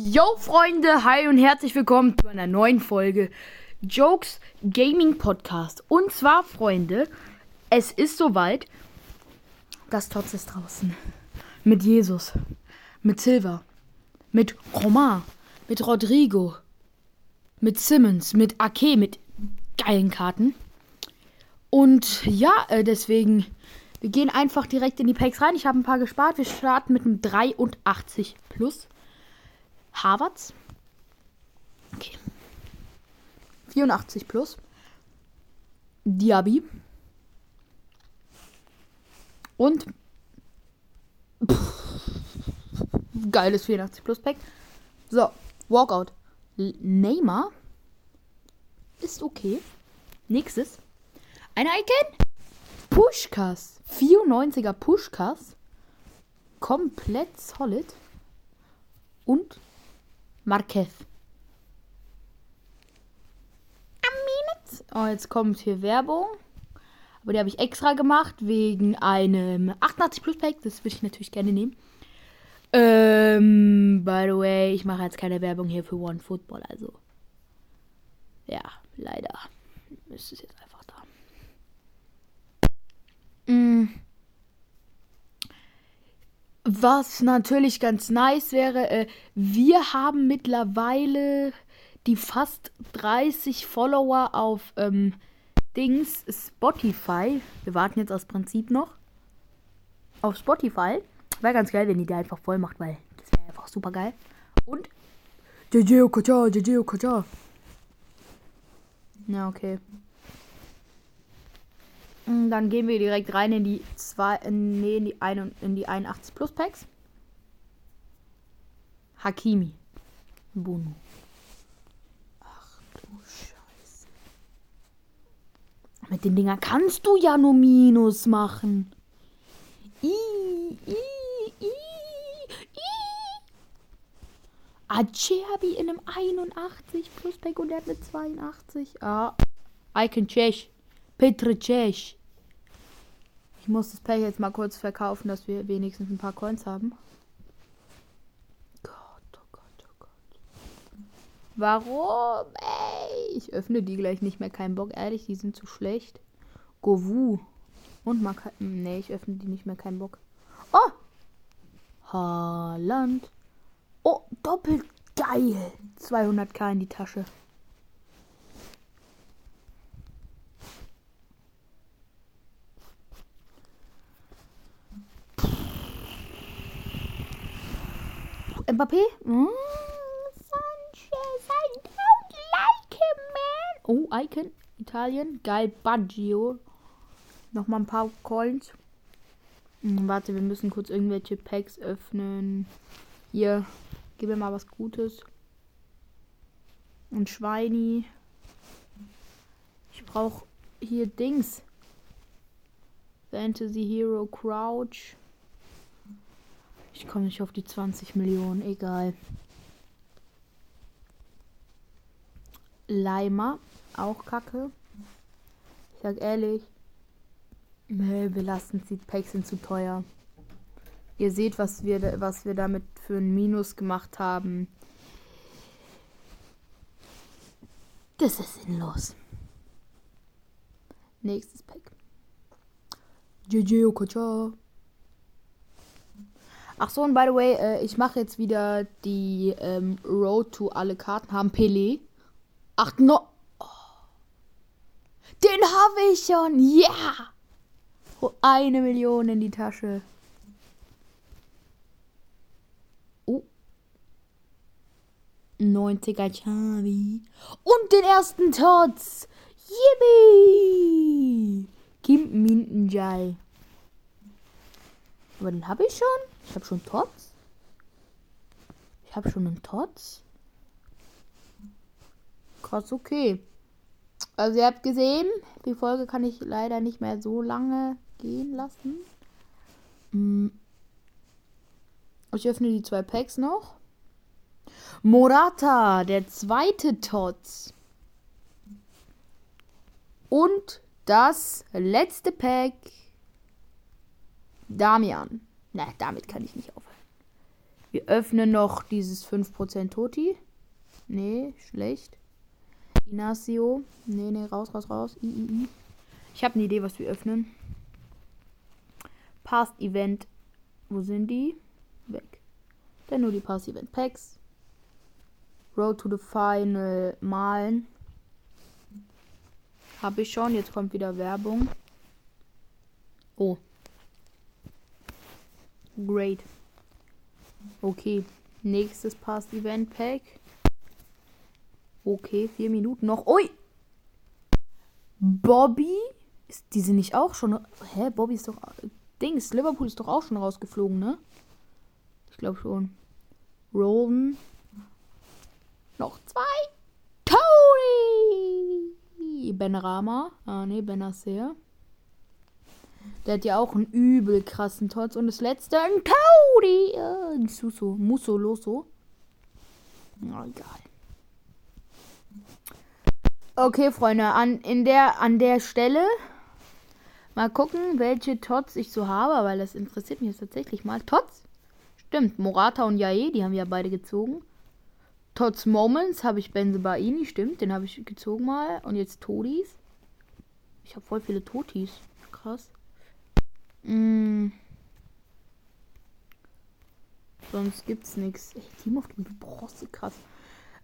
Yo Freunde, hi und herzlich willkommen zu einer neuen Folge Jokes Gaming Podcast. Und zwar, Freunde, es ist soweit. Das Tots ist draußen. Mit Jesus, mit Silva, mit Romain, mit Rodrigo, mit Simmons, mit Ake, mit geilen Karten. Und ja, äh, deswegen, wir gehen einfach direkt in die Packs rein. Ich habe ein paar gespart. Wir starten mit einem 83 plus. Harvards. Okay. 84 plus. Diaby. Und. Pff, geiles 84 plus Pack. So, Walkout. Neymar. Ist okay. Nächstes. Ein Icon. Pushkas. 94er Pushkas. Komplett solid. Und Marquez. Oh, jetzt kommt hier Werbung. Aber die habe ich extra gemacht wegen einem 88 Plus Pack. Das würde ich natürlich gerne nehmen. Ähm, by the way, ich mache jetzt keine Werbung hier für One Football. Also, ja, leider ist es jetzt einfach da. Mm. Was natürlich ganz nice wäre, äh, wir haben mittlerweile die fast 30 Follower auf ähm, Dings Spotify. Wir warten jetzt aus Prinzip noch auf Spotify. Wäre ganz geil, wenn die da einfach voll macht, weil das wäre einfach super geil. Und. Na, okay. Mm, dann gehen wir direkt rein in die zwei, nee, in die, ein, in die 81 Plus Packs. Hakimi. Bono. Ach du Scheiße. Mit den Dinger kannst du ja nur Minus machen. I, I, I, I. Acerbi in einem 81 Plus Pack und der hat eine 82. Ah. Icon Chech. Cech. Ich muss das Pack jetzt mal kurz verkaufen, dass wir wenigstens ein paar Coins haben. Gott, oh Gott, oh Gott. Warum? Ey, ich öffne die gleich nicht mehr. Kein Bock, ehrlich, die sind zu schlecht. Govu. Und Mark. Nee, ich öffne die nicht mehr. Kein Bock. Oh! Haaland. Oh, doppelt geil. 200k in die Tasche. Mbappé? Mm, Sanchez, I don't like him, man. Oh, Icon. Italien. Geil. Baggio. Nochmal ein paar Coins. Hm, warte, wir müssen kurz irgendwelche Packs öffnen. Hier. Gib mir mal was Gutes. Und Schweini. Ich brauche hier Dings. Fantasy Hero Crouch. Ich komme nicht auf die 20 Millionen, egal. Leimer, auch kacke. Ich sag ehrlich, lassen die Packs sind zu teuer. Ihr seht, was wir, was wir damit für ein Minus gemacht haben. Das ist sinnlos. Nächstes Pack. GG Okocha. Ach so, und by the way, äh, ich mache jetzt wieder die ähm, Road to alle Karten haben. Pelé. Ach, no. Oh. Den habe ich schon. Ja. Yeah. Oh, eine Million in die Tasche. Oh. 90er Chavi. Und den ersten Tots. Yippie. Kim Mintenjai. Aber den habe ich schon. Ich habe schon Tots. Ich habe schon einen Tots. Krass, okay. Also ihr habt gesehen, die Folge kann ich leider nicht mehr so lange gehen lassen. Hm. Ich öffne die zwei Packs noch. Morata, der zweite Tots. Und das letzte Pack. Damian. Na, damit kann ich nicht aufhören. Wir öffnen noch dieses 5% Toti. Nee, schlecht. Inacio. Nee, nee, raus, raus, raus. I, I, I. Ich habe eine Idee, was wir öffnen. Past Event. Wo sind die? Weg. Dann nur die Past Event Packs. Road to the Final malen. Habe ich schon. Jetzt kommt wieder Werbung. Oh. Great. Okay. Nächstes Past Event Pack. Okay, vier Minuten noch. Ui! Bobby? Ist diese nicht auch schon. Hä? Bobby ist doch. Dings, Liverpool ist doch auch schon rausgeflogen, ne? Ich glaube schon. Rollen. Noch zwei. Tony! Benrama. Ah, ne, Benacer. Der hat ja auch einen übel krassen Tots. Und das letzte, ein Cody. Äh, ein Suso. Muso Loso. Na, egal. Okay, Freunde, an, in der, an der Stelle mal gucken, welche Tots ich so habe, weil das interessiert mich jetzt tatsächlich mal. Tots? Stimmt, Morata und Jae, die haben wir ja beide gezogen. Tots Moments habe ich Benzebaini, stimmt, den habe ich gezogen mal. Und jetzt Todis. Ich habe voll viele Totis. Krass. Mm. Sonst gibt's nichts. Team of the Bronze, krass.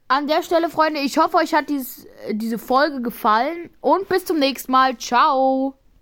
An der Stelle, Freunde, ich hoffe, euch hat dieses, diese Folge gefallen. Und bis zum nächsten Mal. Ciao.